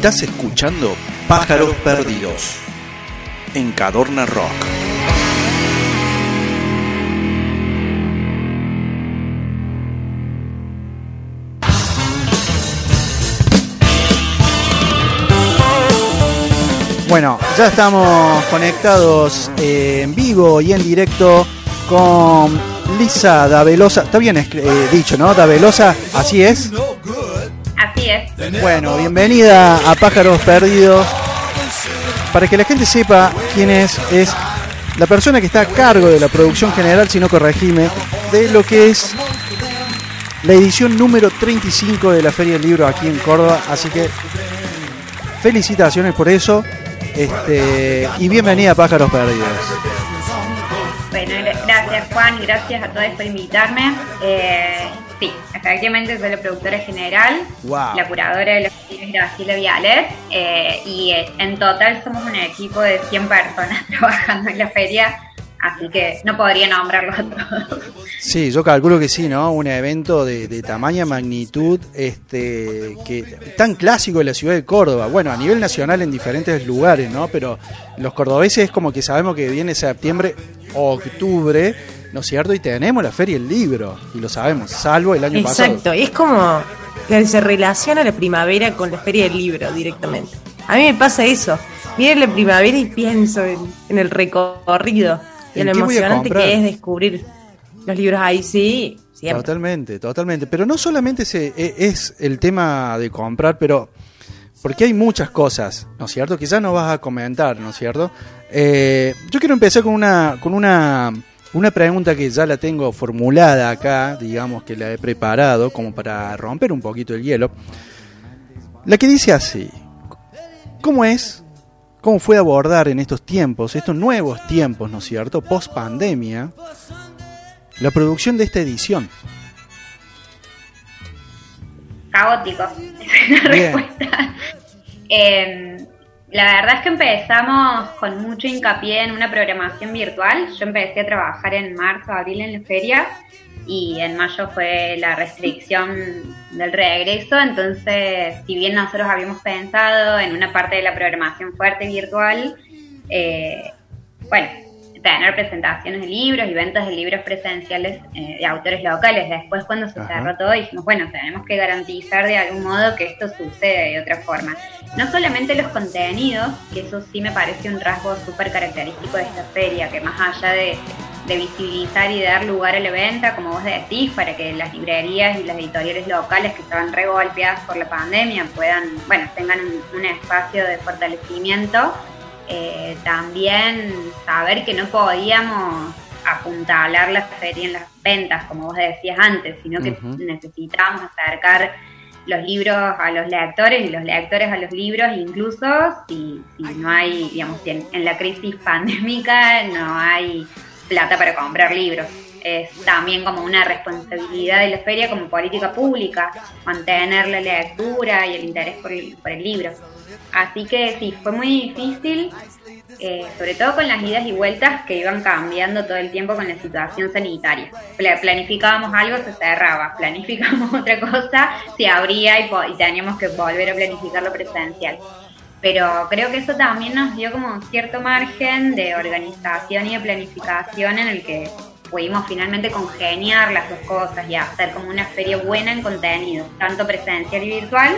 Estás escuchando Pájaros Perdidos en Cadorna Rock. Bueno, ya estamos conectados eh, en vivo y en directo con Lisa Davelosa. Está bien eh, dicho, ¿no? Davelosa, así es. Es. Bueno, bienvenida a Pájaros Perdidos. Para que la gente sepa quién es, es la persona que está a cargo de la producción general, si no corregime, de lo que es la edición número 35 de la Feria del Libro aquí en Córdoba. Así que felicitaciones por eso. Este, y bienvenida a Pájaros Perdidos. Bueno, gracias Juan y gracias a todos por invitarme. Eh, sí, efectivamente soy la productora general, la curadora de los libros Graciela Vialet eh, y eh, en total somos un equipo de 100 personas trabajando en la feria así que no podría nombrarlo a todos. Sí, yo calculo que sí, ¿no? Un evento de, de tamaña magnitud, este, que tan clásico en la ciudad de Córdoba. Bueno, a nivel nacional en diferentes lugares, ¿no? Pero los cordobeses es como que sabemos que viene septiembre, octubre, ¿no es cierto? Y tenemos la Feria del Libro, y lo sabemos, salvo el año pasado. Exacto, es como que se relaciona la primavera con la Feria del Libro directamente. A mí me pasa eso. Viene la primavera y pienso en el recorrido. Y lo emocionante que es descubrir los libros ahí, sí. Totalmente, totalmente. Pero no solamente se, e, es el tema de comprar, pero porque hay muchas cosas, ¿no es cierto? Quizás no vas a comentar, ¿no es cierto? Eh, yo quiero empezar con una, con una, una pregunta que ya la tengo formulada acá, digamos que la he preparado como para romper un poquito el hielo. La que dice así, ¿cómo es cómo fue abordar en estos tiempos, estos nuevos tiempos, ¿no es cierto?, post pandemia, la producción de esta edición. Caótico, es la respuesta. Em, la verdad es que empezamos con mucho hincapié en una programación virtual. Yo empecé a trabajar en marzo, abril en la feria y en mayo fue la restricción del regreso, entonces si bien nosotros habíamos pensado en una parte de la programación fuerte virtual, eh, bueno, tener presentaciones de libros y ventas de libros presenciales eh, de autores locales. Después cuando se cerró todo dijimos, bueno, tenemos que garantizar de algún modo que esto sucede de otra forma. No solamente los contenidos, que eso sí me parece un rasgo súper característico de esta feria, que más allá de de visibilizar y de dar lugar a la venta, como vos decís, para que las librerías y las editoriales locales que estaban re golpeadas por la pandemia puedan, bueno, tengan un, espacio de fortalecimiento. Eh, también saber que no podíamos apuntalar la feria en las ventas, como vos decías antes, sino que necesitábamos acercar los libros a los lectores y los lectores a los libros, incluso si, si no hay, digamos, en la crisis pandémica no hay plata para comprar libros. Es también como una responsabilidad de la feria como política pública, mantener la lectura y el interés por el, libro. Así que sí, fue muy difícil, eh, sobre todo con las idas y vueltas que iban cambiando todo el tiempo con la situación sanitaria. Planificábamos algo, se cerraba, planificábamos otra cosa, se abría y, y teníamos que volver a planificar lo presencial pero creo que eso también nos dio como cierto margen de organización y de planificación en el que pudimos finalmente congeniar las dos cosas y hacer como una feria buena en contenido, tanto presencial y virtual,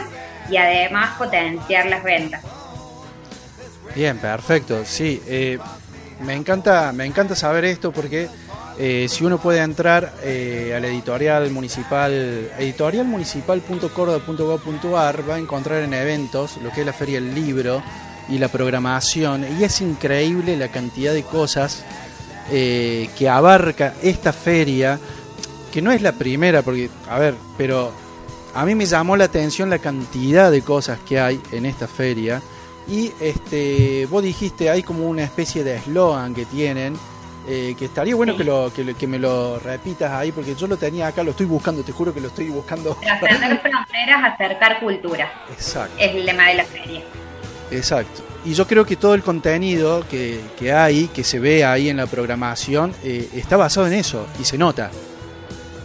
y además potenciar las ventas. Bien, perfecto. Sí, eh, me encanta, me encanta saber esto porque eh, si uno puede entrar eh, a la editorial municipal, va a encontrar en eventos lo que es la Feria del Libro y la programación. Y es increíble la cantidad de cosas eh, que abarca esta feria, que no es la primera, porque, a ver, pero a mí me llamó la atención la cantidad de cosas que hay en esta feria. Y este, vos dijiste, hay como una especie de eslogan que tienen eh, que estaría bueno que, lo, que, me lo repitas ahí, porque yo lo tenía acá, lo estoy buscando, te juro que lo estoy buscando. Trascender fronteras, acercar cultura. Exacto. Es el lema de la feria. Exacto. Y yo creo que todo el contenido que, que hay, que se ve ahí en la programación, eh, está basado en eso, y se nota.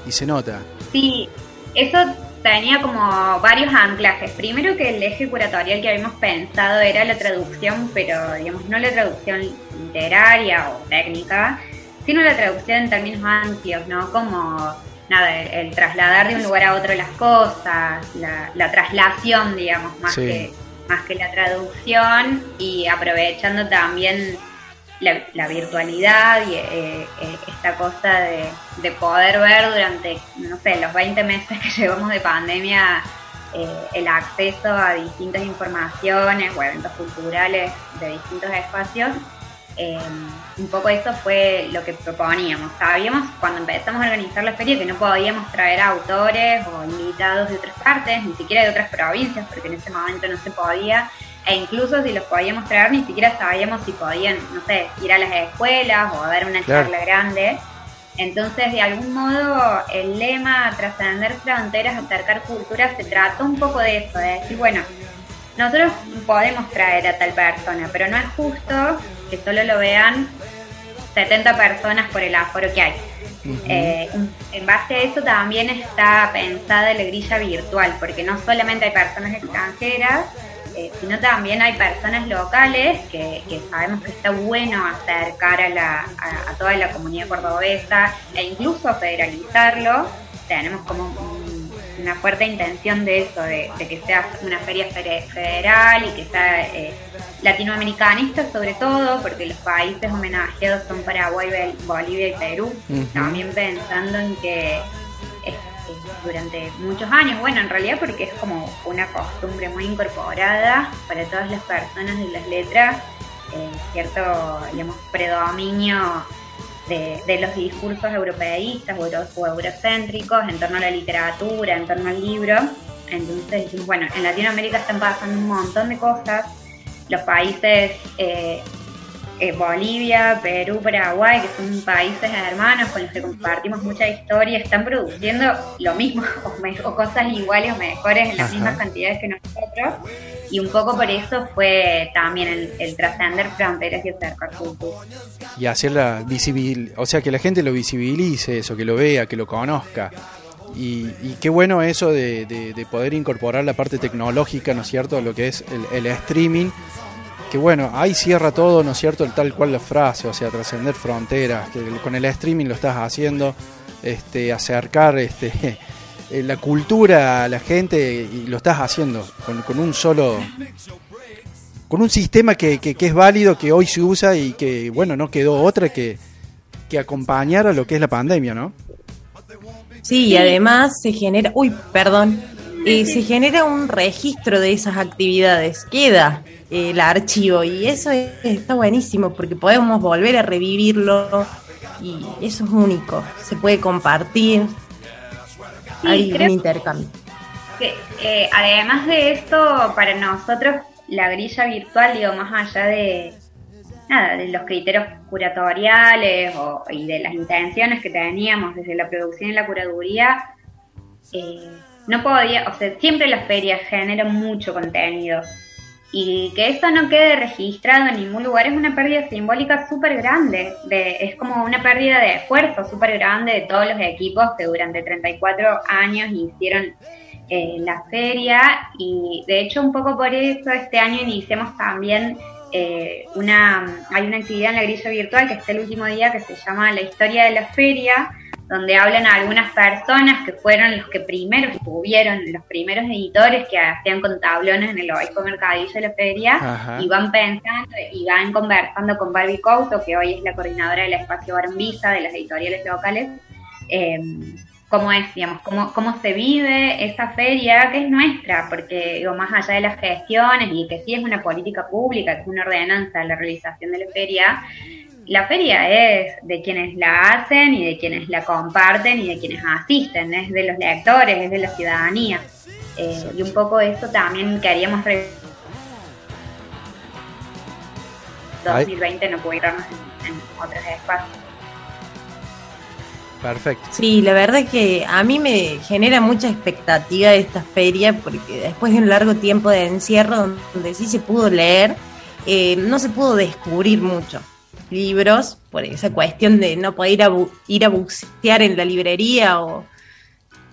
Y se nota. Sí, eso tenía como varios anclajes. Primero que el eje curatorial que habíamos pensado era la traducción, pero digamos no la traducción literaria o técnica, sino la traducción en términos amplios, ¿no? Como nada, el, trasladar de un lugar a otro las cosas, la, traslación, digamos, más que más que la traducción y aprovechando también la, virtualidad y eh, eh, esta cosa de, poder ver durante, no sé, los 20 meses que llevamos de pandemia, eh, el acceso a distintas informaciones o eventos culturales de distintos espacios. un poco eso fue lo que proponíamos. Sabíamos cuando empezamos a organizar la feria que no podíamos traer autores o invitados de otras partes, ni siquiera de otras provincias, porque en ese momento no se podía e incluso si los podíamos traer ni siquiera sabíamos si podían, no sé, ir a las escuelas o dar una charla grande. Entonces, de algún modo, el lema trascender fronteras, acercar culturas, se trató un poco de eso, de decir, bueno, nosotros podemos traer a tal persona, pero no es justo que solo lo vean 70 personas por el aforo que hay. Eh, en base a eso también está pensada la grilla virtual, porque no solamente hay personas extranjeras, eh, sino también hay personas locales que, sabemos que está bueno acercar a, la, a, toda la comunidad cordobesa e incluso federalizarlo. Tenemos como una fuerte intención de eso, de, que sea una feria federal y que sea eh, latinoamericanista sobre todo, porque los países homenajeados son Paraguay, Bolivia y Perú. También pensando en que durante muchos años. Bueno, en realidad porque es como una costumbre muy incorporada para todas las personas de las letras, eh, cierto, digamos, predominio de, los discursos europeístas o, eurocéntricos en torno a la literatura, en torno al libro. Entonces bueno, en Latinoamérica están pasando un montón de cosas. Los países eh, eh, Bolivia, Perú, Paraguay, que son países hermanos con los que compartimos mucha historia, están produciendo lo mismo o, cosas iguales o mejores en las mismas cantidades que nosotros. Y un poco por eso fue también el, trascender fronteras y acercar. Y hacerla visible, o sea, que la gente lo visibilice, eso, que lo vea, que lo conozca. Y, qué bueno eso de, poder incorporar la parte tecnológica, ¿no es cierto?, lo que es el, el streaming que bueno, ahí cierra todo, ¿no es cierto?, el tal cual la frase, o sea, trascender fronteras, que con el streaming lo estás haciendo, este, acercar este, eh, la cultura a la gente y lo estás haciendo con, un solo, con un sistema que, que, es válido, que hoy se usa y que, bueno, no quedó otra que, que acompañar a lo que es la pandemia, ¿no? Sí, y además se genera, uy, perdón, eh, se genera un registro de esas actividades, queda el archivo y eso está buenísimo porque podemos volver a revivirlo y eso es único, se puede compartir, hay un intercambio. Eh, además de esto, para nosotros la grilla virtual, digo, más allá de, nada, de los criterios curatoriales y de las intenciones que teníamos desde la producción y la curaduría, eh, no podía, o sea, siempre las ferias generan mucho contenido. Y que eso no quede registrado en ningún lugar es una pérdida simbólica súper grande, de, es como una pérdida de esfuerzo súper grande de todos los equipos que durante 34 años hicieron eh, la feria. Y de hecho un poco por eso este año iniciamos también eh, una, hay una actividad en la grilla virtual que está el último día que se llama La historia de la feria, donde hablan algunas personas que fueron los que primero estuvieron, los primeros editores que hacían con tablones en el obispo mercadillo de la feria, y van pensando y van conversando con Barbie Couto, que hoy es la coordinadora del espacio Barón Visa de las editoriales locales, eh, cómo es, digamos, cómo, cómo se vive esa feria que es nuestra, porque digo, más allá de las gestiones y que sí es una política pública, que es una ordenanza de la realización de la feria, la feria es de quienes la hacen y de quienes la comparten y de quienes asisten, es de los lectores, es de la ciudadanía. Eh, y un poco eso también queríamos... 2020 no pudiéramos en, en otros espacios. Perfecto. Sí, la verdad que a mí me genera mucha expectativa esta feria porque después de un largo tiempo de encierro donde sí se pudo leer, eh, no se pudo descubrir mucho libros por esa cuestión de no poder ir a, ir a en la librería o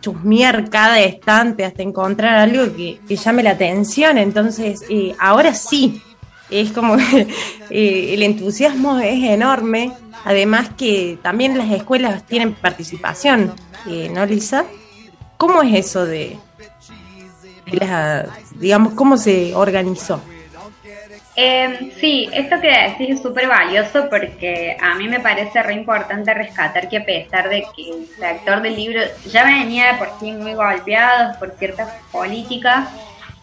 chusmear cada estante hasta encontrar algo que, llame la atención. Entonces, eh, ahora sí, es como eh, el entusiasmo es enorme. Además que también las escuelas tienen participación, eh, ¿no, Lisa? ¿Cómo es eso de, digamos, cómo se organizó? Eh, sí, esto que decís es súper valioso porque a mí me parece re importante rescatar que a pesar de que el sector del libro ya venía por sí muy golpeado por ciertas políticas,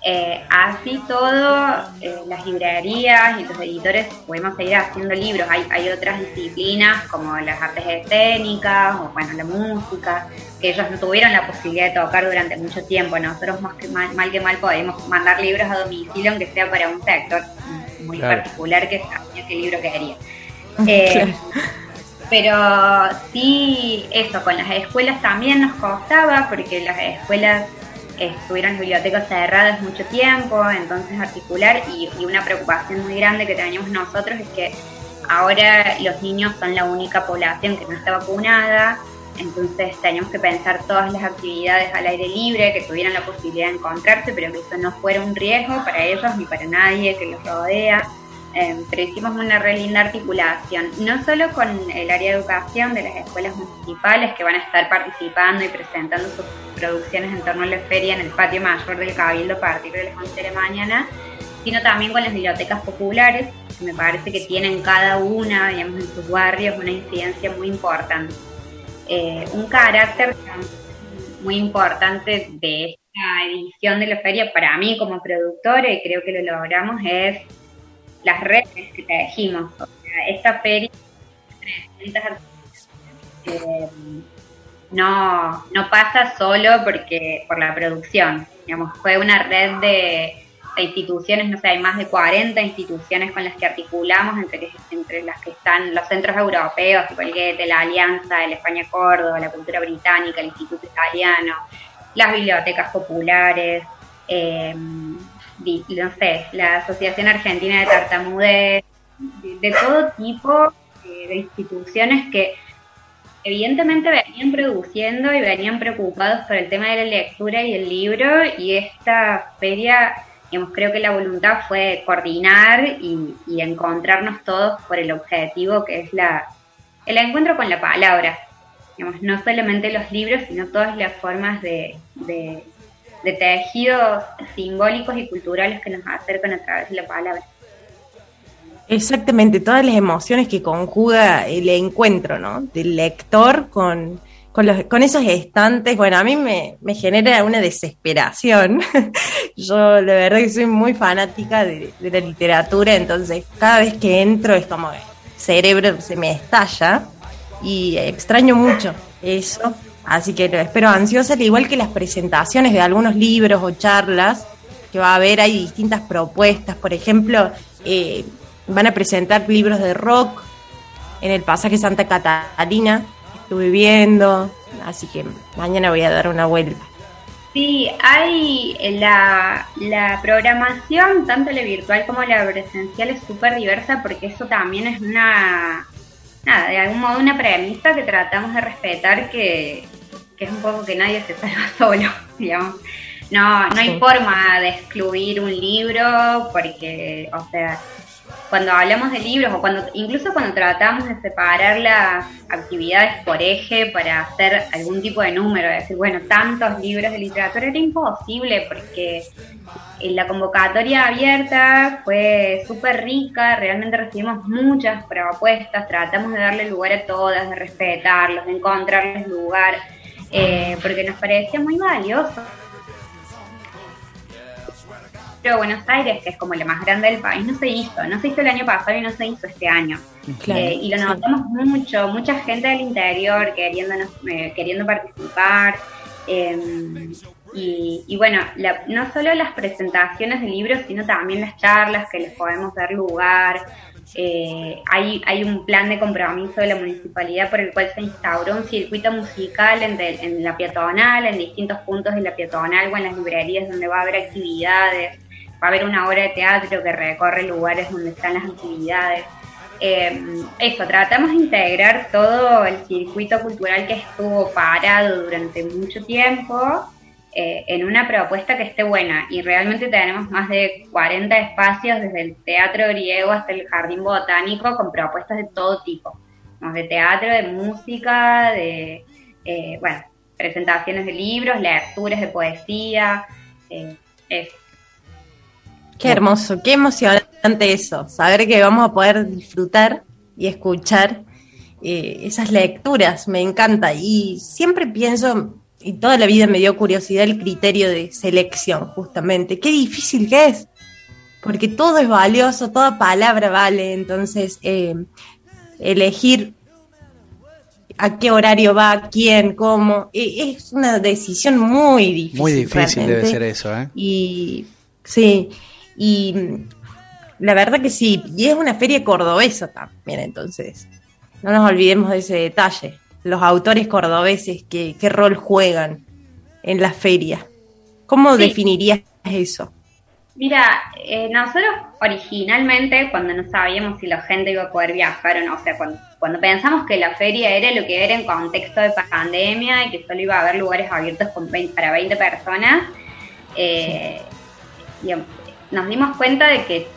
eh, así todo, eh, las librerías y los editores podemos seguir haciendo libros. Hay, hay otras disciplinas como las artes escénicas o bueno, la música, que ellos no tuvieron la posibilidad de tocar durante mucho tiempo. Nosotros más que mal, mal que mal podemos mandar libros a domicilio, aunque sea para un sector muy particular que sabía qué libro quería. Eh, pero sí, eso, con las escuelas también nos costaba, porque las escuelas estuvieron bibliotecas cerradas mucho tiempo, entonces articular y, una preocupación muy grande que teníamos nosotros es que ahora los niños son la única población que no está vacunada, entonces teníamos que pensar todas las actividades al aire libre, que tuvieran la posibilidad de encontrarse, pero que eso no fuera un riesgo para ellos ni para nadie que los rodea. Em, pero hicimos una re linda articulación, no solo con el área de educación de las escuelas municipales que van a estar participando y presentando sus producciones en torno a la feria en el patio mayor del Cabildo a partir de las 11 de la mañana, sino también con las bibliotecas populares, que me parece que tienen cada una, digamos, en sus barrios una incidencia muy importante. Eh, un carácter muy importante de esta edición de la feria para mí como productora, y creo que lo logramos, es las redes que tejimos. O sea, esta feria eh, no, no pasa solo porque por la producción. Digamos, fue una red de, instituciones, no sé, hay más de 40 instituciones con las que articulamos, entre, entre las que están los centros europeos, el la Alianza, el España Córdoba, la Cultura Británica, el Instituto Italiano, las bibliotecas populares, eh, no sé, la Asociación Argentina de Tartamudez, de, todo tipo de instituciones que evidentemente venían produciendo y venían preocupados por el tema de la lectura y el libro y esta feria, creo que la voluntad fue coordinar y, encontrarnos todos por el objetivo que es la el encuentro con la palabra. Digamos, no solamente los libros, sino todas las formas de, de tejidos simbólicos y culturales que nos acercan a través de la palabra. Exactamente, todas las emociones que conjuga el encuentro, ¿no? Del lector con, con, los, con esos estantes. Bueno, a mí me, me genera una desesperación. Yo, la verdad, que soy muy fanática de, de, la literatura, entonces cada vez que entro es como el cerebro se me estalla y extraño mucho eso. Así que lo espero ansiosa, al igual que las presentaciones de algunos libros o charlas que va a haber. Hay distintas propuestas. Por ejemplo, eh, van a presentar libros de rock en el pasaje Santa Catalina. Estuve viendo, así que mañana voy a dar una vuelta. Sí, hay la, la programación, tanto la virtual como la presencial, es súper diversa porque eso también es una, nada, de algún modo una premisa que tratamos de respetar que, es un poco que nadie se salva solo, digamos. No, no hay forma de excluir un libro porque, o sea, cuando hablamos de libros o cuando incluso cuando tratamos de separar las actividades por eje para hacer algún tipo de número, de decir, bueno, tantos libros de literatura era imposible porque la convocatoria abierta fue súper rica, realmente recibimos muchas propuestas, tratamos de darle lugar a todas, de respetarlos, de encontrarles lugar, eh, porque nos parecía muy valioso. Pero Buenos Aires, que es como la más grande del país, no se hizo, no se hizo el año pasado y no se hizo este año. Eh, y lo notamos mucho, mucha gente del interior queriéndonos, eh, queriendo participar. Em, y, bueno, no solo las presentaciones de libros, sino también las charlas que les podemos dar lugar. Eh, hay, hay un plan de compromiso de la municipalidad por el cual se instauró un circuito musical en, en la peatonal, en distintos puntos de la peatonal o en las librerías donde va a haber actividades. Va a haber una obra de teatro que recorre lugares donde están las actividades. eh, eso, tratamos de integrar todo el circuito cultural que estuvo parado durante mucho tiempo eh, en una propuesta que esté buena. Y realmente tenemos más de 40 espacios, desde el teatro griego hasta el jardín botánico, con propuestas de todo tipo. De teatro, de música, de, eh, bueno, presentaciones de libros, lecturas de poesía. Eh, Qué hermoso, qué emocionante eso, saber que vamos a poder disfrutar y escuchar esas lecturas, me encanta. Y siempre pienso, y toda la vida me dio curiosidad el criterio de selección, justamente. Qué difícil que es, porque todo es valioso, toda palabra vale, entonces eh, elegir a qué horario va, quién, cómo, e, es una decisión muy difícil. Muy difícil debe ser eso, ¿eh? Y sí, y la verdad que sí, y es una feria cordobesa también, entonces, no nos olvidemos de ese detalle los autores cordobeses, qué, qué rol juegan en la feria. ¿Cómo definirías eso? Mira, eh, nosotros originalmente, cuando no sabíamos si la gente iba a poder viajar o no, o sea, cuando, cuando pensamos que la feria era lo que era en contexto de pandemia y que solo iba a haber lugares abiertos para 20 personas, eh, nos dimos cuenta de que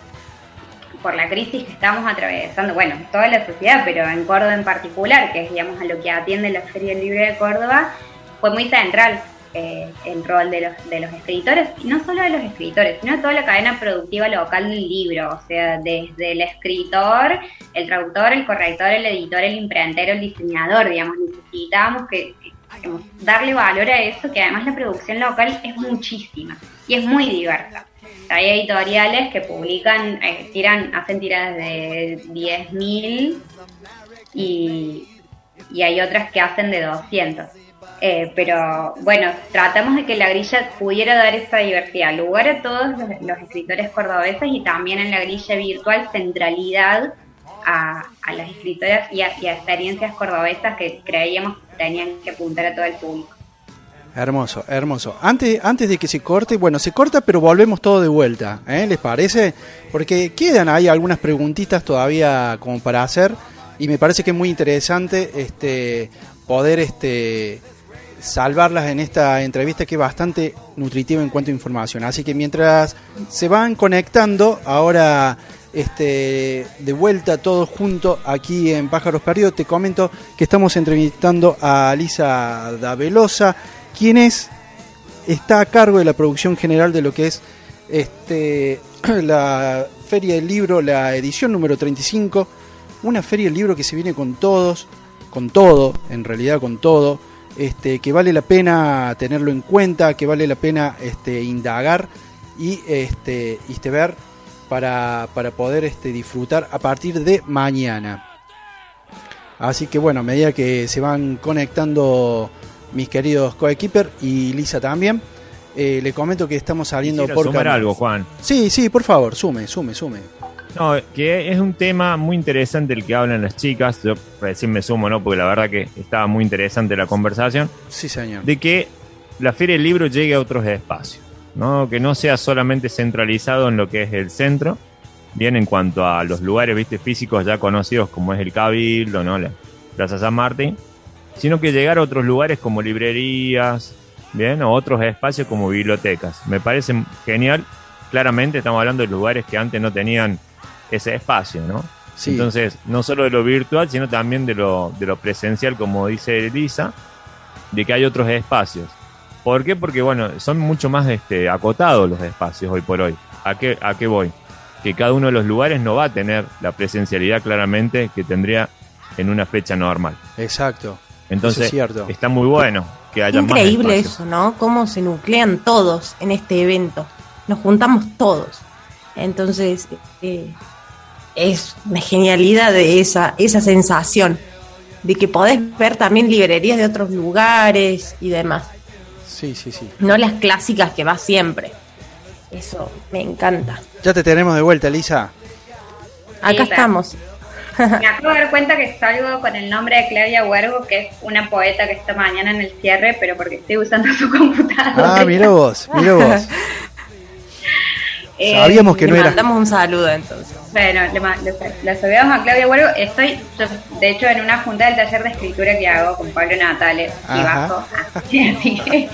por la crisis que estamos atravesando, bueno, toda la sociedad, pero en Córdoba en particular, que es digamos a lo que atiende la Feria Libre de Córdoba, fue muy central eh, el rol de los, de los escritores, y no solo de los escritores, sino de toda la cadena productiva local del libro, o sea, desde el escritor, el traductor, el corrector, el editor, el imprentero, el diseñador, digamos, necesitábamos que, darle valor a eso, que además la producción local es muchísima y es muy diversa. Hay editoriales que publican, eh, tiran, hacen tiradas de 10.000 y, y hay otras que hacen de 200. Eh, pero bueno, tratamos de que la grilla pudiera dar esa diversidad, lugar a todos los, escritores cordobeses y también en la grilla virtual centralidad a, las escritoras y a, y a experiencias cordobesas que creíamos que tenían que apuntar a todo el público. Hermoso, hermoso. Antes, antes de que se corte, bueno, se corta, pero volvemos todo de vuelta, ¿eh? ¿les parece? Porque quedan ahí algunas preguntitas todavía como para hacer y me parece que es muy interesante este poder este salvarlas en esta entrevista que es bastante nutritiva en cuanto a información. Así que mientras se van conectando, ahora este, de vuelta todos juntos aquí en Pájaros Perdidos, te comento que estamos entrevistando a Lisa Davelosa quien es, está a cargo de la producción general de lo que es este, la Feria del Libro, la edición número 35, una feria del libro que se viene con todos, con todo, en realidad con todo, este, que vale la pena tenerlo en cuenta, que vale la pena este, indagar y este, este ver para, para poder este, disfrutar a partir de mañana. Así que bueno, a medida que se van conectando mis queridos coequiper y Lisa también. Eh, le comento que estamos saliendo por. sumar algo, Juan. Sí, sí, por favor, sume, sume, sume. No, que es un tema muy interesante el que hablan las chicas. Yo recién me sumo, ¿no? Porque la verdad que estaba muy interesante la conversación. Sí, señor. De que la Feria del Libro llegue a otros espacios, ¿no? Que no sea solamente centralizado en lo que es el centro, bien en cuanto a los lugares, viste, físicos ya conocidos como es el Cabildo, ¿no? La Plaza San Martín, sino que llegar a otros lugares como librerías, bien, o otros espacios como bibliotecas. Me parece genial. Claramente estamos hablando de lugares que antes no tenían ese espacio, ¿no? Entonces, no solo de lo virtual, sino también de lo, de lo presencial, como dice Elisa, de que hay otros espacios. ¿Por qué? Porque, bueno, son mucho más este, acotados los espacios hoy por hoy. ¿A qué, ¿A qué voy? Que cada uno de los lugares no va a tener la presencialidad claramente que tendría en una fecha normal. Exacto. Entonces, está muy bueno que haya Increíble eso, ¿no? Cómo se nuclean todos en este evento. Nos juntamos todos. Entonces, eh, es una genialidad de esa, esa sensación de que podés ver también librerías de otros lugares y demás. Sí, sí, sí. No las clásicas que va siempre. Eso me encanta. Ya te tenemos de vuelta, Lisa. Acá estamos. Me acabo de dar cuenta que salgo con el nombre de Claudia Huergo, que es una poeta que está mañana en el cierre, pero porque estoy usando su computadora. Ah, mira vos, mira vos. Sabíamos que no era. mandamos un saludo entonces. Bueno, le, le, saludamos a Claudia Huergo. Estoy, de hecho, en una junta del taller de escritura que hago con Pablo Natales y bajo. Así que,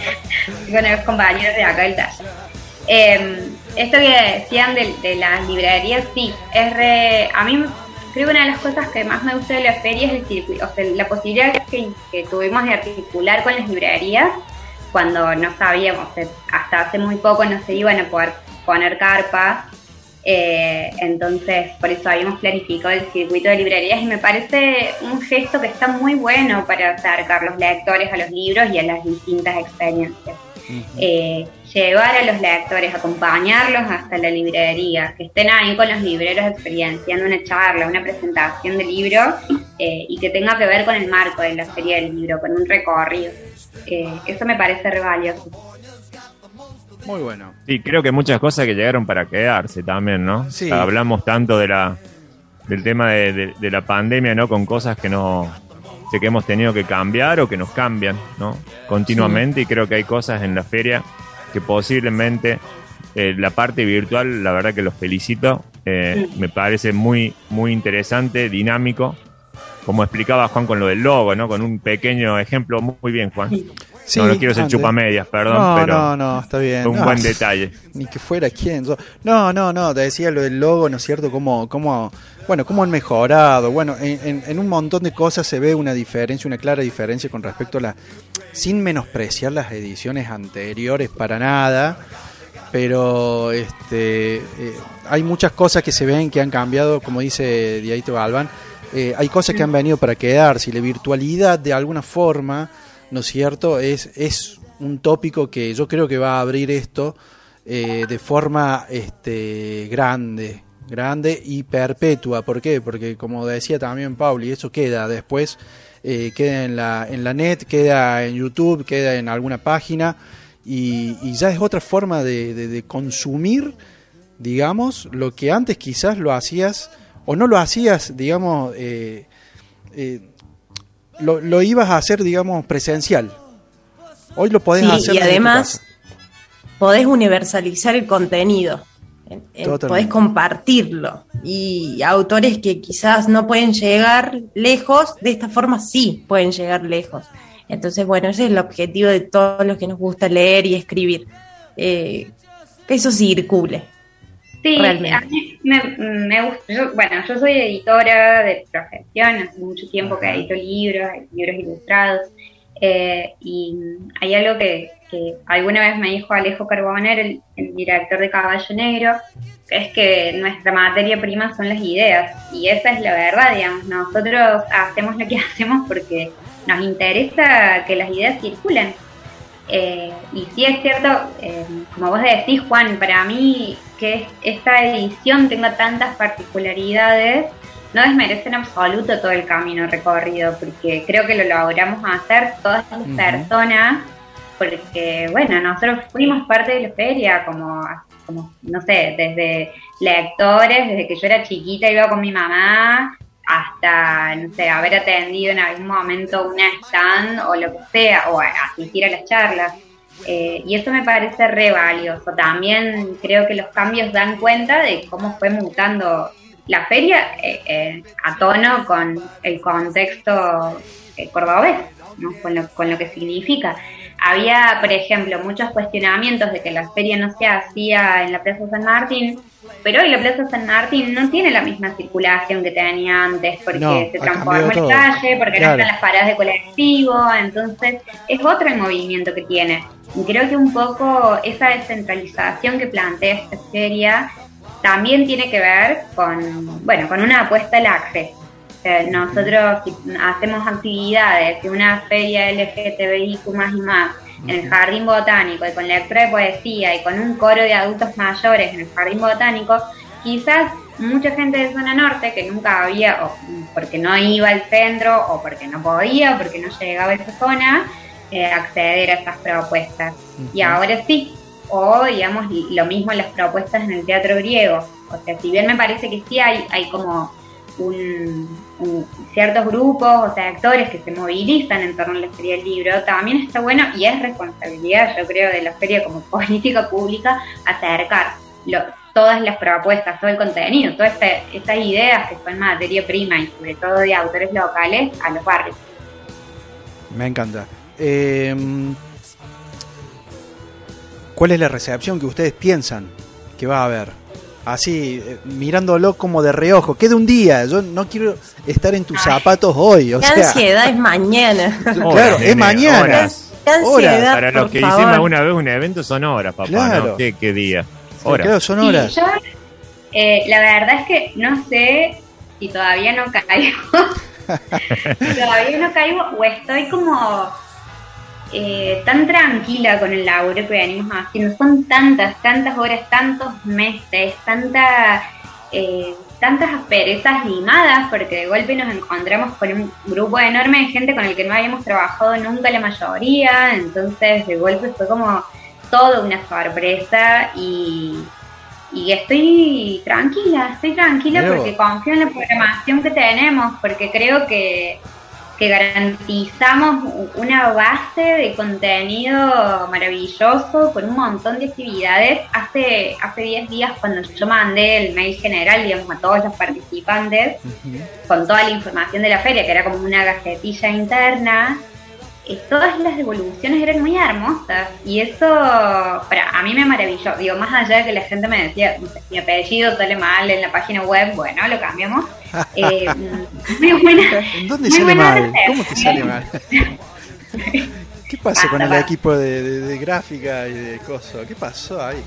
con los compañeros de acá del taller. Eh, esto que decían de, las librerías, sí, es re, a mí creo que una de las cosas que más me gusta de la feria es el circuito, o sea, la posibilidad que, tuvimos de articular con las librerías cuando no sabíamos, hasta hace muy poco no se iban a poder poner carpas, eh, entonces por eso habíamos planificado el circuito de librerías y me parece un gesto que está muy bueno para acercar los lectores a los libros y a las distintas experiencias eh, llevar a los lectores, acompañarlos hasta la librería, que estén ahí con los libreros experienciando una charla, una presentación de libro eh, y que tenga que ver con el marco de la feria del libro, con un recorrido. Eh, eso me parece re valioso. Muy bueno. Sí, creo que muchas cosas que llegaron para quedarse también, ¿no? Sí. hablamos tanto de la del tema de, de la pandemia, ¿no? Con cosas que no que hemos tenido que cambiar o que nos cambian, ¿no? Continuamente y creo que hay cosas en la feria que posiblemente eh, la parte virtual, la verdad que los felicito, eh, me parece muy, muy interesante, dinámico, como explicaba Juan con lo del logo, ¿no? Con un pequeño ejemplo, muy bien, Juan. No, quiero ser chupamedias, perdón, no, pero. No, no, está bien. un buen detalle. Ni que fuera quién. No, no, no, te decía lo del logo, ¿no es cierto? Cómo, cómo, bueno, cómo han mejorado. Bueno, en, en, un montón de cosas se ve una diferencia, una clara diferencia con respecto a la. Sin menospreciar las ediciones anteriores para nada. Pero este, eh, hay muchas cosas que se ven que han cambiado, como dice Diaito Galván. Eh, hay cosas que han venido para quedarse y la virtualidad de alguna forma ¿no es cierto? Es, es un tópico que yo creo que va a abrir esto eh, de forma este, grande, grande y perpetua. ¿Por qué? Porque como decía también Pauli, eso queda después, eh, queda en la, en la net, queda en YouTube, queda en alguna página y, ya es otra forma de, consumir, digamos, lo que antes quizás lo hacías o no lo hacías, digamos, eh, lo, lo, ibas a hacer, digamos, presencial. Hoy lo podés hacer. Y además, podés universalizar el contenido. Podés compartirlo. Y autores que quizás no pueden llegar lejos, de esta forma sí pueden llegar lejos. Entonces, bueno, ese es el objetivo de todos los que nos gusta leer y escribir. Eh, que eso circule. Sí, a mí me, gusta. bueno, yo soy editora de profesión, hace mucho tiempo que edito libros, libros ilustrados. Eh, y hay algo que, alguna vez me dijo Alejo Carboner, el, director de Caballo Negro, que es que nuestra materia prima son las ideas. Y esa es la verdad, digamos. Nosotros hacemos lo que hacemos porque nos interesa que las ideas circulen. Eh, y sí es cierto, eh, como vos decís, Juan, para mí que esta edición tenga tantas particularidades no desmerece en absoluto todo el camino recorrido, porque creo que lo logramos hacer todas las personas, porque, bueno, nosotros fuimos parte de la feria, como, como, no sé, desde lectores, desde que yo era chiquita iba con mi mamá, hasta, no sé, haber atendido en algún momento una stand o lo que sea, o asistir a las charlas. Eh, y eso me parece re valioso. También creo que los cambios dan cuenta de cómo fue mutando la feria eh, eh, a tono con el contexto cordobés, con, lo, con lo que significa. Había, por ejemplo, muchos cuestionamientos de que la feria no se hacía en la Plaza San Martín, pero hoy la Plaza San Martín no tiene la misma circulación que tenía antes, porque se transformó en calle, porque no están las paradas de colectivo, entonces es otro el movimiento que tiene. Y creo que un poco esa descentralización que plantea esta feria también tiene que ver con, bueno, con una apuesta al acceso. Nosotros hacemos actividades de una feria LGTBIQ más y más en el jardín botánico y con lectura de poesía y con un coro de adultos mayores en el jardín botánico, quizás mucha gente de zona norte que nunca había, o porque no iba al centro, o porque no podía, o porque no llegaba a esa zona, eh, acceder a estas propuestas. Y ahora sí, o digamos lo mismo las propuestas en el teatro griego. O sea, si bien me parece que sí hay, hay como un, ciertos grupos, o sea, actores que se movilizan en torno a la Feria del Libro, también está bueno y es responsabilidad, yo creo, de la feria como política pública acercar todas las propuestas, todo el contenido, todas estas ideas que son materia prima y sobre todo de autores locales a los barrios. Me encanta. Em, ¿Cuál es la recepción que ustedes piensan que va a haber? Así, eh, mirándolo como de reojo. Queda un día, yo no quiero estar en tus zapatos hoy. O sea, ansiedad es mañana. claro, es mañana. ansiedad, Para los que hicimos alguna vez un evento son horas, papá. Claro. ¿Qué, día? Horas. claro, son horas. yo, eh, la verdad es que no sé si todavía no caigo. todavía no caigo o estoy como eh, tan tranquila con el laburo que venimos haciendo. Son tantas, tantas horas, tantos meses, tanta, eh, tantas asperezas limadas, porque de golpe nos encontramos con un grupo enorme de gente con el que no habíamos trabajado nunca la mayoría, entonces de golpe fue como toda una sorpresa y, y estoy tranquila, estoy tranquila porque confío en la programación que tenemos, porque creo que que garantizamos una base de contenido maravilloso con un montón de actividades. Hace hace 10 días cuando yo mandé el mail general, digamos, a todos los participantes, con toda la información de la feria, que era como una gacetilla interna, todas las devoluciones eran muy hermosas y eso para a mí me maravilló. Digo, más allá de que la gente me decía, mi apellido sale mal en la página web, bueno, lo cambiamos. Eh, muy buena, ¿En dónde sale mal? ¿Cómo te sale mal? ¿Qué pasó con el equipo de, gráfica y de cosas? ¿Qué pasó ahí?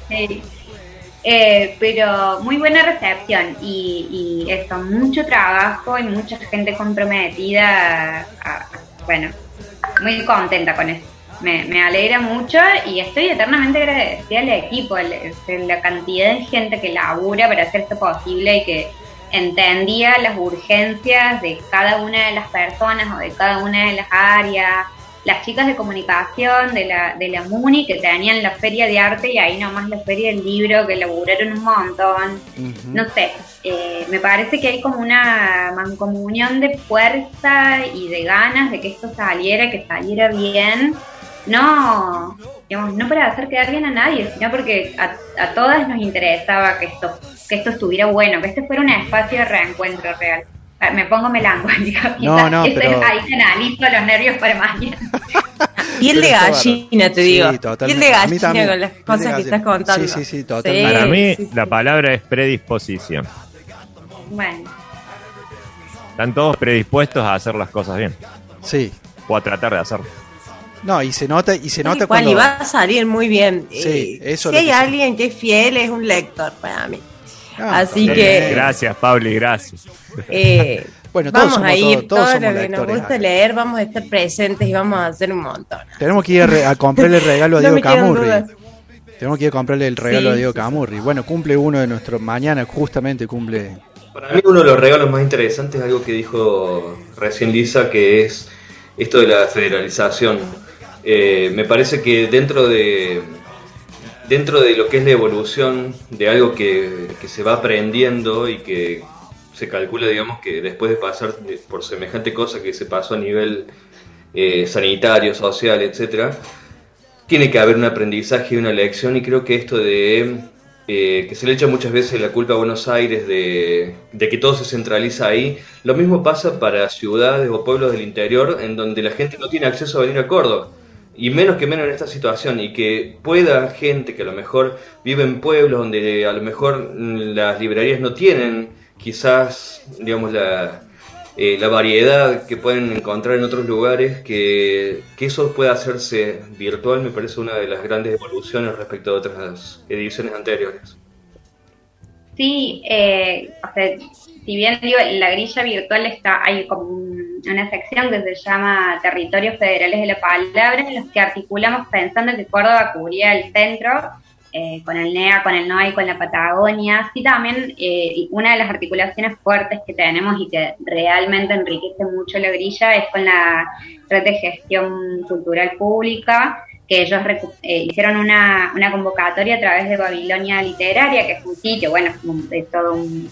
Eh, pero muy buena recepción y, y eso, mucho trabajo y mucha gente comprometida bueno, muy contenta con eso. Me, alegra mucho y estoy eternamente agradecida al equipo, la cantidad de gente que labura para hacer esto posible y que entendía las urgencias de cada una de las personas o de cada una de las áreas. Las chicas de comunicación de la, de la MUNI que tenían la feria de arte y ahí nomás la feria del libro que laburaron un montón. No sé, eh, me parece que hay como una mancomunión de fuerza y de ganas de que esto saliera, que saliera bien. No, digamos, no para hacer quedar bien a nadie, sino porque a, a todas nos interesaba que esto, que esto estuviera bueno, que este fuera un espacio de reencuentro real. Ah, me pongo melancólica. No, no, pero... Ahí canalizo los nervios para mañana. Piel de gallina, te digo. Sí, Piel de gallina con las cosas que estás contando. Sí, sí, sí, totalmente. Para mí, la palabra es predisposición. Bueno. Están todos predispuestos a hacer las cosas bien. Sí. O a tratar de hacerlo. No, y se nota, y se nota cuando... Y va a salir muy bien. Sí, eh, eso Si hay alguien que es fiel, es un lector para mí. Ah, Así que... Gracias, Pauli, gracias. Eh, bueno, vamos a ir, todos, lo que nos gusta leer, vamos a estar presentes y vamos a hacer un montón. Tenemos que ir a, comprarle el regalo a Diego Camurri. Tenemos que ir a comprarle el regalo a Diego Camurri. Bueno, cumple uno de nuestros, mañana justamente cumple para mí uno de los regalos más interesantes es algo que dijo recién Lisa, que es esto de la federalización. Eh, me parece que dentro de dentro de lo que es la evolución de algo que, se va aprendiendo y que se calcula, digamos, que después de pasar por semejante cosa que se pasó a nivel eh, sanitario, social, etcétera, tiene que haber un aprendizaje y una lección y creo que esto de eh, que se le echa muchas veces la culpa a Buenos Aires de, que todo se centraliza ahí. Lo mismo pasa para ciudades o pueblos del interior en donde la gente no tiene acceso a venir a Córdoba. Y menos que menos en esta situación. Y que pueda gente que a lo mejor vive en pueblos donde a lo mejor las librerías no tienen quizás, digamos, la, eh, la variedad que pueden encontrar en otros lugares, que, eso pueda hacerse virtual me parece una de las grandes evoluciones respecto a otras ediciones anteriores. Sí, eh, o sea, si bien digo, la grilla virtual está, hay como una sección que se llama Territorios Federales de la Palabra, en los que articulamos pensando que Córdoba cubría el centro eh, con el NEA, con el NOA y con la Patagonia. Sí, también eh, una de las articulaciones fuertes que tenemos y que realmente enriquece mucho la grilla es con la red de gestión cultural pública, que ellos eh, hicieron una, una, convocatoria a través de Babilonia Literaria, que es un sitio, bueno, es todo un,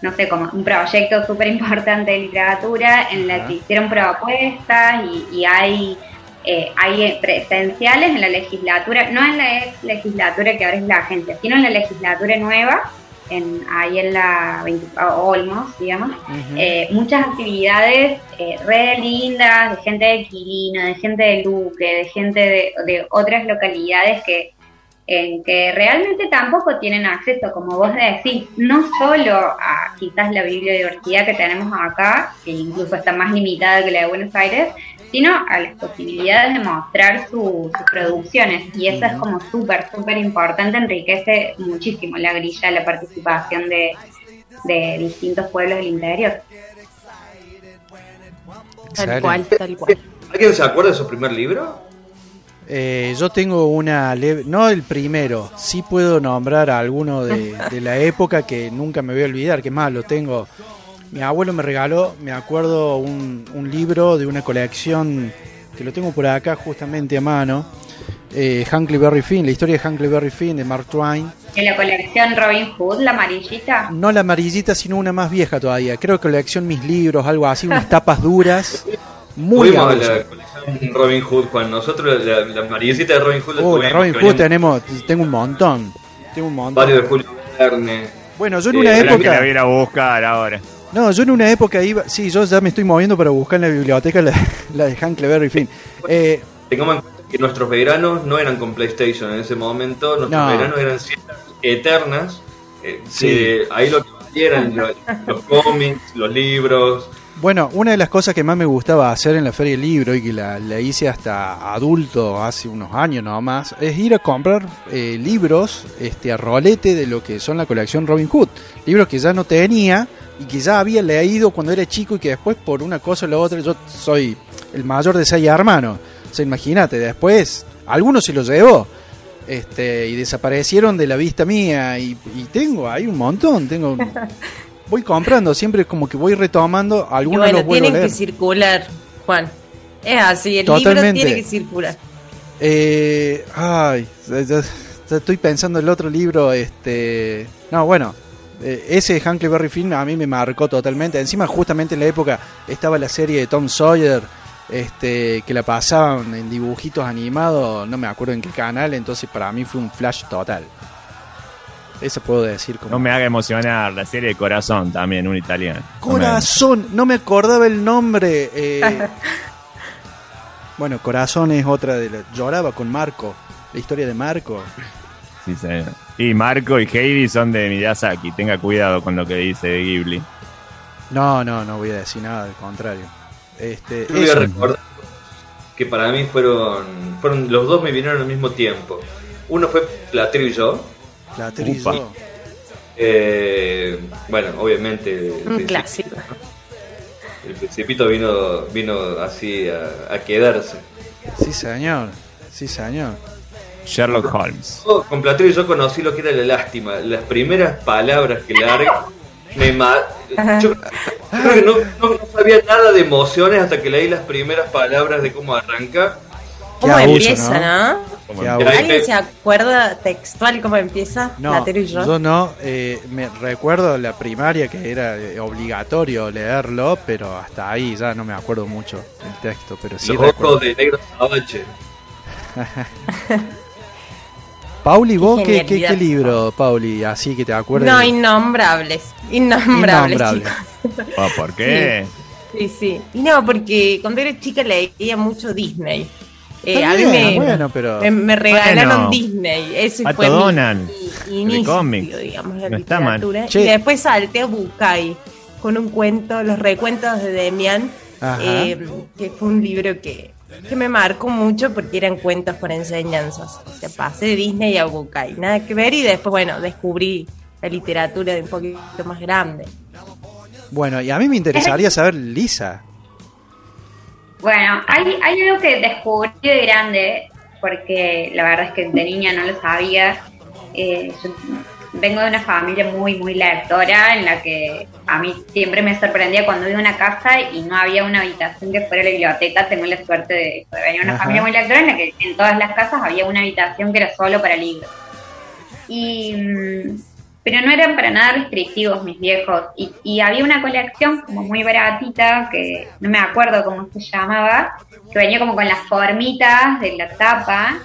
no sé, como un proyecto súper importante de literatura en la que hicieron propuestas y, y hay eh, hay presenciales en la legislatura, no en la legislatura que ahora es la agencia, sino en la legislatura nueva, en, ahí en la 20, Olmos, digamos, eh, muchas actividades eh, re lindas de gente de Quilino, de gente de Luque, de gente de, de otras localidades que en que realmente tampoco tienen acceso, como vos decís, no solo a quizás la bibliodiversidad que tenemos acá, que incluso está más limitada que la de Buenos Aires, sino a las posibilidades de mostrar sus producciones. Y eso es como súper, súper importante, enriquece muchísimo la grilla, la participación de, de distintos pueblos del interior. Tal cual, tal cual. ¿Alguien se acuerda de su primer libro? Eh, yo tengo una leve, no el primero, sí puedo nombrar a alguno de, la época que nunca me voy a olvidar, que más lo tengo. Mi abuelo me regaló, me acuerdo, un, un libro de una colección que lo tengo por acá justamente a mano, eh, Berry Finn, la historia de Berry Finn de Mark Twain. ¿En la colección Robin Hood, la amarillita? No la amarillita, sino una más vieja todavía. Creo que colección Mis Libros, algo así, unas tapas duras. Muy Robin Hood, Juan. Nosotros, la, la amarillita de Robin Hood. Uh, Robin Hood tenemos, tengo un montón. Tengo un montón. Varios de Julio Verne. Bueno, yo en una eh, época. La voy a buscar ahora. No, yo en una época iba. Sí, yo ya me estoy moviendo para buscar en la biblioteca la, la de Huckleberry Finn. Eh, Tengamos en cuenta que nuestros veranos no eran con PlayStation en ese momento. Nuestros veranos eran eternas. Eh, sí. ahí lo que eran los, los cómics, los libros. Bueno, una de las cosas que más me gustaba hacer en la Feria del Libro y que la, hice hasta adulto hace unos años más, es ir a comprar eh, libros este, a rolete de lo que son la colección Robin Hood. Libros que ya no tenía y que ya había leído cuando era chico y que después por una cosa o la otra, yo soy el mayor de seis hermanos. O sea, imagínate, después algunos se los llevó este, y desaparecieron de la vista mía y, y tengo, hay un montón, tengo... voy comprando, siempre como que voy retomando algunos bueno, los tienen que circular, Juan. Es así, el libro tiene que circular. Eh, ay, estoy pensando en el otro libro, este, no, bueno, eh, ese Huckleberry Finn a mí me marcó totalmente. Encima, justamente en la época estaba la serie de Tom Sawyer, este, que la pasaban en dibujitos animados, no me acuerdo en qué canal, entonces para mí fue un flash total. Eso puedo decir. Como... No me haga emocionar la serie de Corazón también, un italiano. Corazón, no me, acordaba el nombre. Eh. bueno, Corazón es otra de la... Lloraba con Marco, la historia de Marco. Sí, sí. Y Marco y Heidi son de Miyazaki, tenga cuidado con lo que dice Ghibli. No, no, no voy a decir nada, al contrario. Este, Yo voy a recordar que para mí fueron, fueron, los dos me vinieron al mismo tiempo. Uno fue Platero y yo, la eh, bueno, obviamente. Un clásico. El principito vino, vino así a, quedarse. Sí, señor. Sí, señor. Sherlock Holmes. con Platero yo conocí lo que era la lástima. Las primeras palabras que larga me yo, creo que no, no, sabía nada de emociones hasta que leí las primeras palabras de cómo arranca. ¿Cómo empieza, no? ¿Alguien se acuerda textual cómo empieza no, yo? no, eh, me recuerdo la primaria que era eh, obligatorio leerlo, pero hasta ahí ya no me acuerdo mucho el texto, pero sí Los ojos de negro sabache. Pauli, ¿vos qué, qué, libro, Pauli? Así que te acuerdas. No, innombrables. Innombrables, ah, ¿Por qué? Sí, sí. Y no, porque cuando era chica leía mucho Disney. Eh, a mí me, me, regalaron Disney. Ese fue Donald, mi inicio, digamos, la literatura. Y después salté a Bukai con un cuento, Los recuentos de Demian, eh, que fue un libro que, que me marcó mucho porque eran cuentos por enseñanzas. O sea, pasé de Disney a Bukai, nada que ver, y después, bueno, descubrí la literatura de un poquito más grande. Bueno, y a mí me interesaría saber, Lisa, bueno, hay, hay algo que descubrí de grande, porque la verdad es que de niña no lo sabía. Eh, yo vengo de una familia muy, muy lectora, en la que a mí siempre me sorprendía cuando iba a una casa y no había una habitación que fuera la biblioteca. Tengo la suerte de, venir de una familia muy lectora, en la que en todas las casas había una habitación que era solo para libros. Y mm, pero no eran para nada restrictivos mis viejos. Y, y había una colección como muy baratita, que no me acuerdo cómo se llamaba, que venía como con las formitas de la tapa.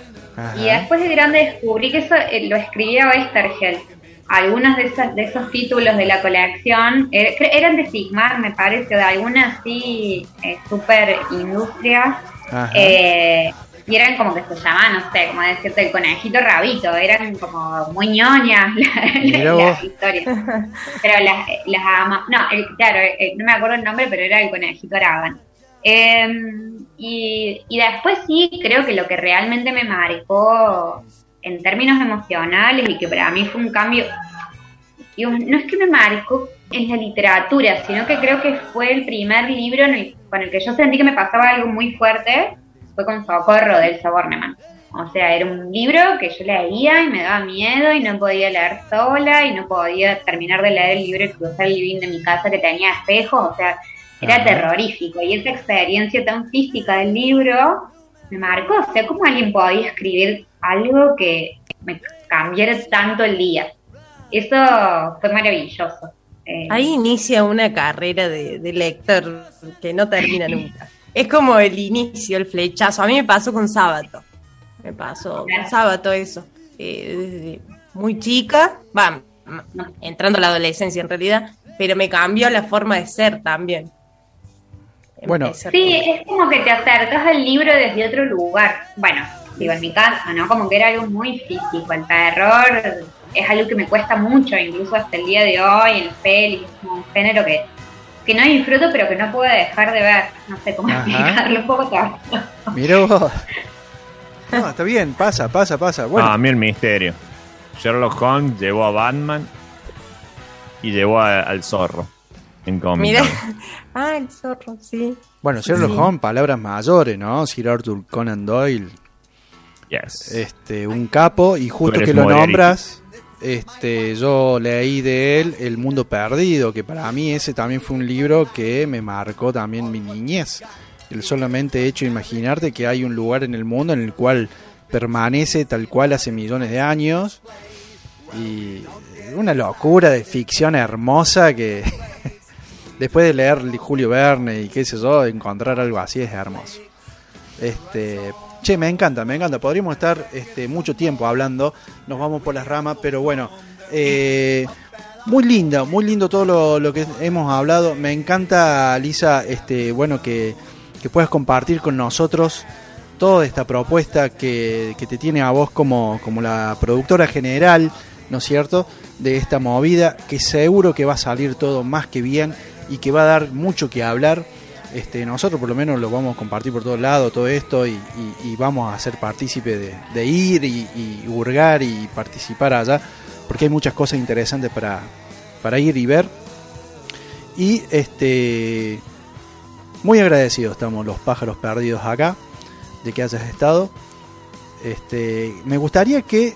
Y después de grande descubrí que eso eh, lo escribía Westergel. Algunos de esos, de esos títulos de la colección eh, eran de Sigmar, me parece, de algunas así eh, super industrias. Eh, y eran como que se llamaban, no sé, como decirte el conejito rabito, eran como muy ñoñas las, historias. Pero las, las no, claro, no me acuerdo el nombre, pero era el conejito Araban. Em, y, y después sí, creo que lo que realmente me marcó en términos emocionales y que para mí fue un cambio, no es que me marcó en la literatura, sino que creo que fue el primer libro con el que yo sentí que me pasaba algo muy fuerte, fue con Socorro del Saborneman. O sea, era un libro que yo leía y me daba miedo y no podía leer sola y no podía terminar de leer el libro y cruzar el living de mi casa que tenía espejos, o sea, era terrorífico. Y esa experiencia tan física del libro me marcó. O sea, ¿cómo alguien podía escribir algo que me cambiara tanto el día? Eso fue maravilloso. Eh, Ahí inicia una carrera de, lector que no termina nunca. Es como el inicio, el flechazo. A mí me pasó con Sábato. Me pasó con Sábato eso. Eh, muy chica, va, entrando a la adolescencia en realidad, pero me cambió la forma de ser también. Bueno. Sí, es como que te acercas al libro desde otro lugar. Bueno, digo, en mi caso, ¿no? Como que era algo muy físico. El terror es algo que me cuesta mucho, incluso hasta el día de hoy, el peli, es como un género que, que no disfruto, pero que no puedo dejar de ver. No sé cómo explicarlo, un poco tarde. Mira vos. No, está bien, pasa, pasa, pasa. Bueno. a mí el misterio. Sherlock Holmes llevó a Batman y llevó al zorro en Mira, ah, el zorro, sí. Bueno, Sherlock Holmes, palabras mayores, ¿no? Sir Arthur Conan Doyle. Yes. Este, un capo, y justo que lo nombras, este, yo leí de él El Mundo Perdido, que para mí ese también fue un libro que me marcó también mi niñez. El solamente hecho de imaginarte que hay un lugar en el mundo en el cual permanece tal cual hace millones de años. Y una locura de ficción hermosa que después de leer Julio Verne y qué sé yo, encontrar algo así es hermoso. Este, che, me encanta, me encanta. Podríamos estar este, mucho tiempo hablando, nos vamos por las ramas, pero bueno, eh, muy lindo, muy lindo todo lo, que hemos hablado. Me encanta, Lisa, este, bueno, que, que puedas compartir con nosotros toda esta propuesta que, que te tiene a vos como, como la productora general, ¿no es cierto?, de esta movida, que seguro que va a salir todo más que bien y que va a dar mucho que hablar. Este, nosotros por lo menos lo vamos a compartir por todos lados, todo esto, y, vamos a ser partícipe de, ir y, hurgar y participar allá, porque hay muchas cosas interesantes para, para ir y ver. Y este muy agradecidos estamos los pájaros perdidos acá, de que hayas estado. Este, me gustaría que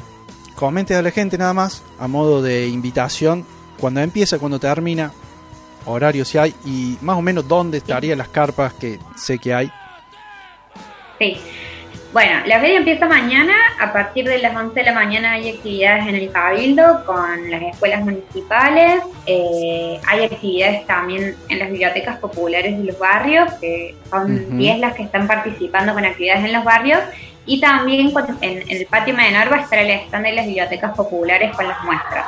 comentes a la gente nada más, a modo de invitación, cuando empieza, cuando termina, horario si hay y más o menos dónde estarían las carpas que sé que hay. Sí. Bueno, la feria empieza mañana, a partir de las 11 de la mañana hay actividades en el Cabildo con las escuelas municipales, eh, hay actividades también en las bibliotecas populares de los barrios, que son 10 las que están participando con actividades en los barrios, y también en, el patio menor va a estar el stand de las bibliotecas populares con las muestras.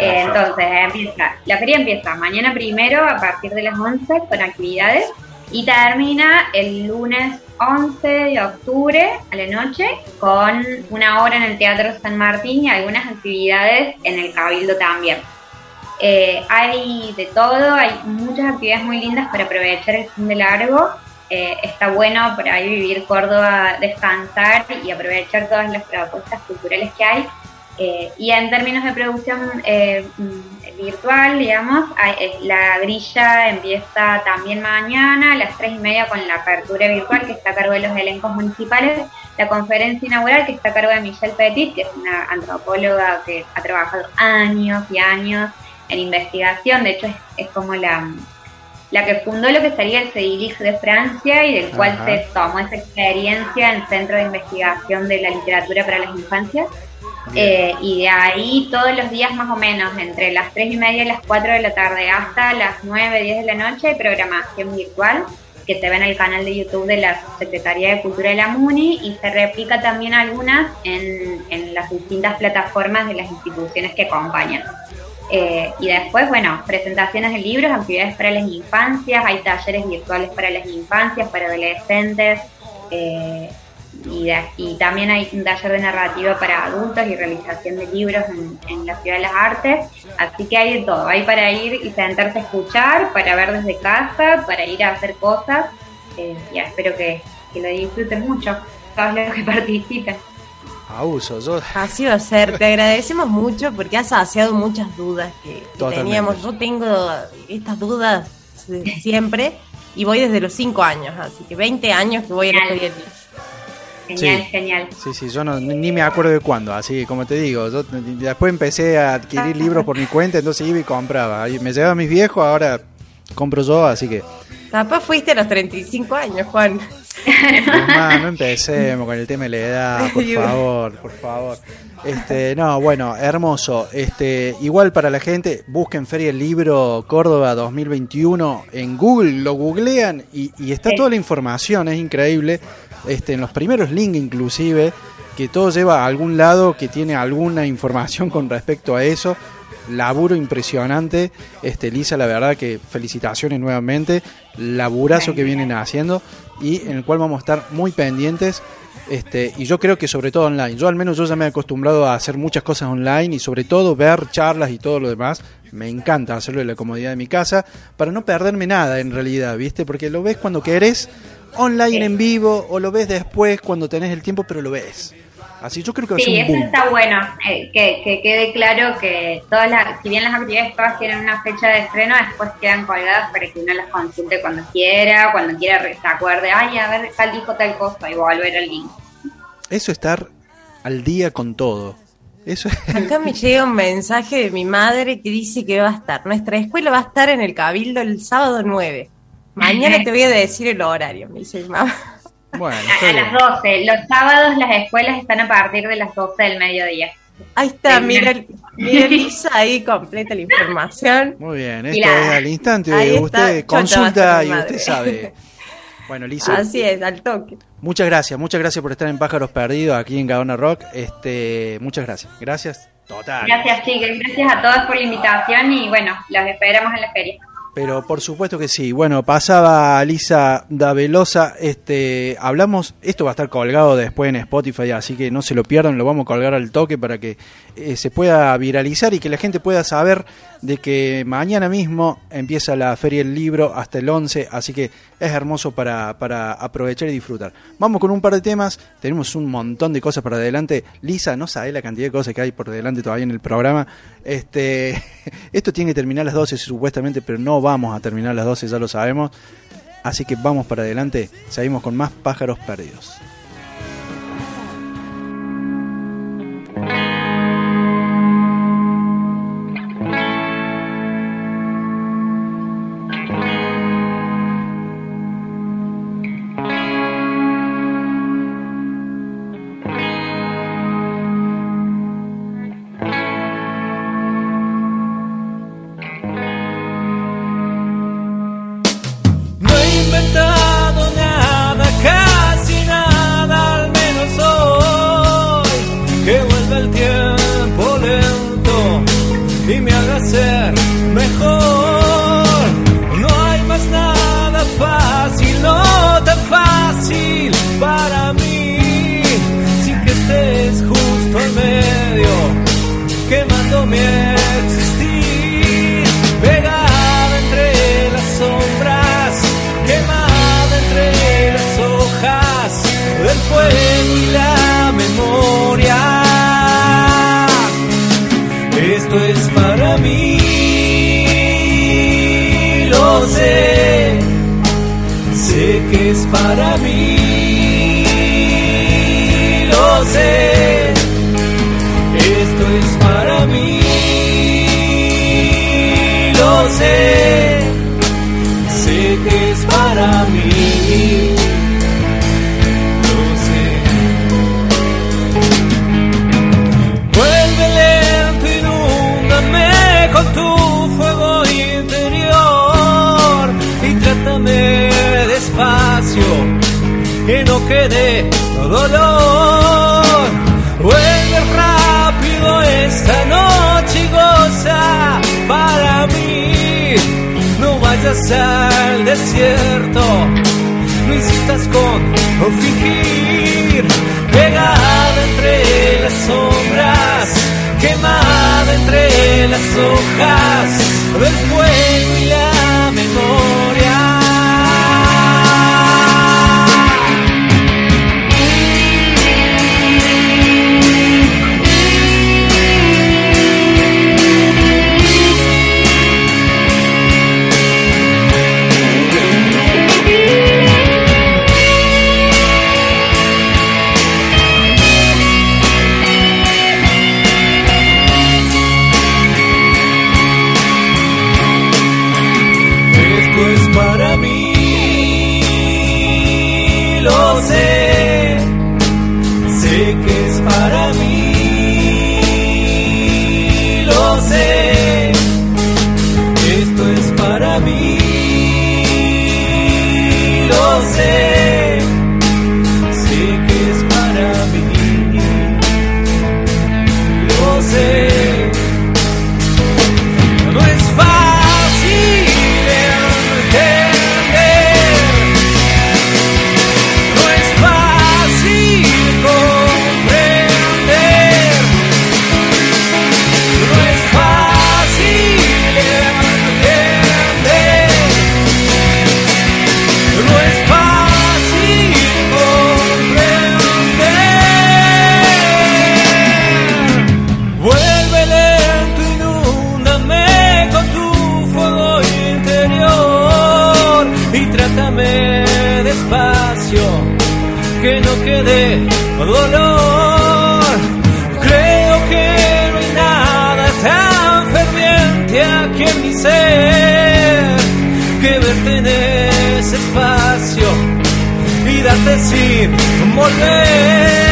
Eh, entonces, empieza, la feria empieza mañana primero a partir de las 11 con actividades y termina el lunes 11 de octubre a la noche con una hora en el Teatro San Martín y algunas actividades en el Cabildo también. Eh, hay de todo, hay muchas actividades muy lindas para aprovechar el fin de largo. Eh, está bueno para ir vivir Córdoba, descansar y aprovechar todas las propuestas culturales que hay. Eh, y en términos de producción eh, mm, virtual, digamos, eh, la grilla empieza también mañana a las tres y media con la apertura virtual que está a cargo de los elencos municipales, la conferencia inaugural que está a cargo de Michelle Petit, que es una antropóloga que ha trabajado años y años en investigación, de hecho es, como la, la que fundó lo que sería el CEDILIG de Francia y del cual se tomó esa experiencia en el Centro de Investigación de la Literatura para las Infancias Eh, y de ahí todos los días más o menos, entre las 3 y media y las 4 de la tarde hasta las 9, 10 de la noche, hay programación virtual que se ve en el canal de YouTube de la Secretaría de Cultura de la MUNI y se replica también algunas en, en las distintas plataformas de las instituciones que acompañan. Eh, y después, bueno, presentaciones de libros, actividades para las infancias, hay talleres virtuales para las infancias, para adolescentes, eh, y, también hay un taller de narrativa para adultos y realización de libros en, la Ciudad de las Artes. Así que hay de todo, hay para ir y sentarse a escuchar, para ver desde casa, para ir a hacer cosas. Eh, y espero que, que lo disfruten mucho, todos los que participen. Abuso, yo... Así va a ser, te agradecemos mucho porque has saciado muchas dudas que, teníamos. Yo tengo estas dudas siempre y voy desde los 5 años, así que 20 años que voy a la Genial, sí. genial. Sí, sí, yo no, ni me acuerdo de cuándo, así como te digo, yo después empecé a adquirir libros por mi cuenta, entonces iba y compraba. Y me llevaba mis viejos, ahora compro yo, así que... Capaz fuiste a los 35 años, Juan. No, no empecemos con el tema de la edad, por favor, por favor. Este, no, bueno, hermoso. Este, igual para la gente, busquen Feria el Libro Córdoba 2021 en Google, lo googlean y, está toda la información, es increíble. Este, en los primeros links inclusive, que todo lleva a algún lado que tiene alguna información con respecto a eso laburo impresionante. Este, Lisa, la verdad que felicitaciones nuevamente. Laburazo que vienen haciendo y en el cual vamos a estar muy pendientes. Este, y yo creo que sobre todo online. Yo al menos yo ya me he acostumbrado a hacer muchas cosas online y sobre todo ver charlas y todo lo demás. Me encanta hacerlo en la comodidad de mi casa para no perderme nada en realidad, ¿viste? Porque lo ves cuando querés online en vivo o lo ves después cuando tenés el tiempo, pero lo ves. Así yo creo que sí, eso está bueno, eh, que, quede claro que todas las, si bien las actividades todas tienen una fecha de estreno, después quedan colgadas para que uno las consulte cuando quiera, cuando quiera se acuerde, ay, a ver, tal dijo tal cosa y volver al link. Eso estar al día con todo. Eso Acá me llega un mensaje de mi madre que dice que va a estar. Nuestra escuela va a estar en el Cabildo el sábado 9. Mañana te voy a decir el horario, me dice mi mamá a, las 12. Los sábados las escuelas están a partir de las 12 del mediodía. Ahí está, mira, mira Lisa, ahí completa la información. Muy bien, esto es al instante. usted consulta y usted sabe. Bueno, Lisa. Así es, al toque. Muchas gracias, muchas gracias por estar en Pájaros Perdidos aquí en Gaona Rock. Este, muchas gracias. Gracias, total. Gracias, chicas. Gracias a todos por la invitación y bueno, los esperamos en la feria. Pero por supuesto que sí. Bueno, pasaba Lisa Davelosa. Este, hablamos, esto va a estar colgado después en Spotify, así que no se lo pierdan, lo vamos a colgar al toque para que eh, se pueda viralizar y que la gente pueda saber de que mañana mismo empieza la Feria del Libro hasta el 11, así que es hermoso para, para aprovechar y disfrutar. Vamos con un par de temas, tenemos un montón de cosas para adelante. Lisa, no sabe la cantidad de cosas que hay por delante todavía en el programa. Este, esto tiene que terminar a las 12 supuestamente, pero no vamos a terminar las 12, ya lo sabemos. Así que vamos para adelante, seguimos con más pájaros perdidos. lo sé, sé que es para mí, lo sé, esto es para mí, lo sé, sé que es para mí. lo sé. Vuelve lento, con tu y trátame despacio, que no quede dolor. Vuelve rápido esta noche y goza para mí. No vayas al desierto, no insistas con fingir, pegada entre las sombras quemada entre las hojas del fuego que ese espacio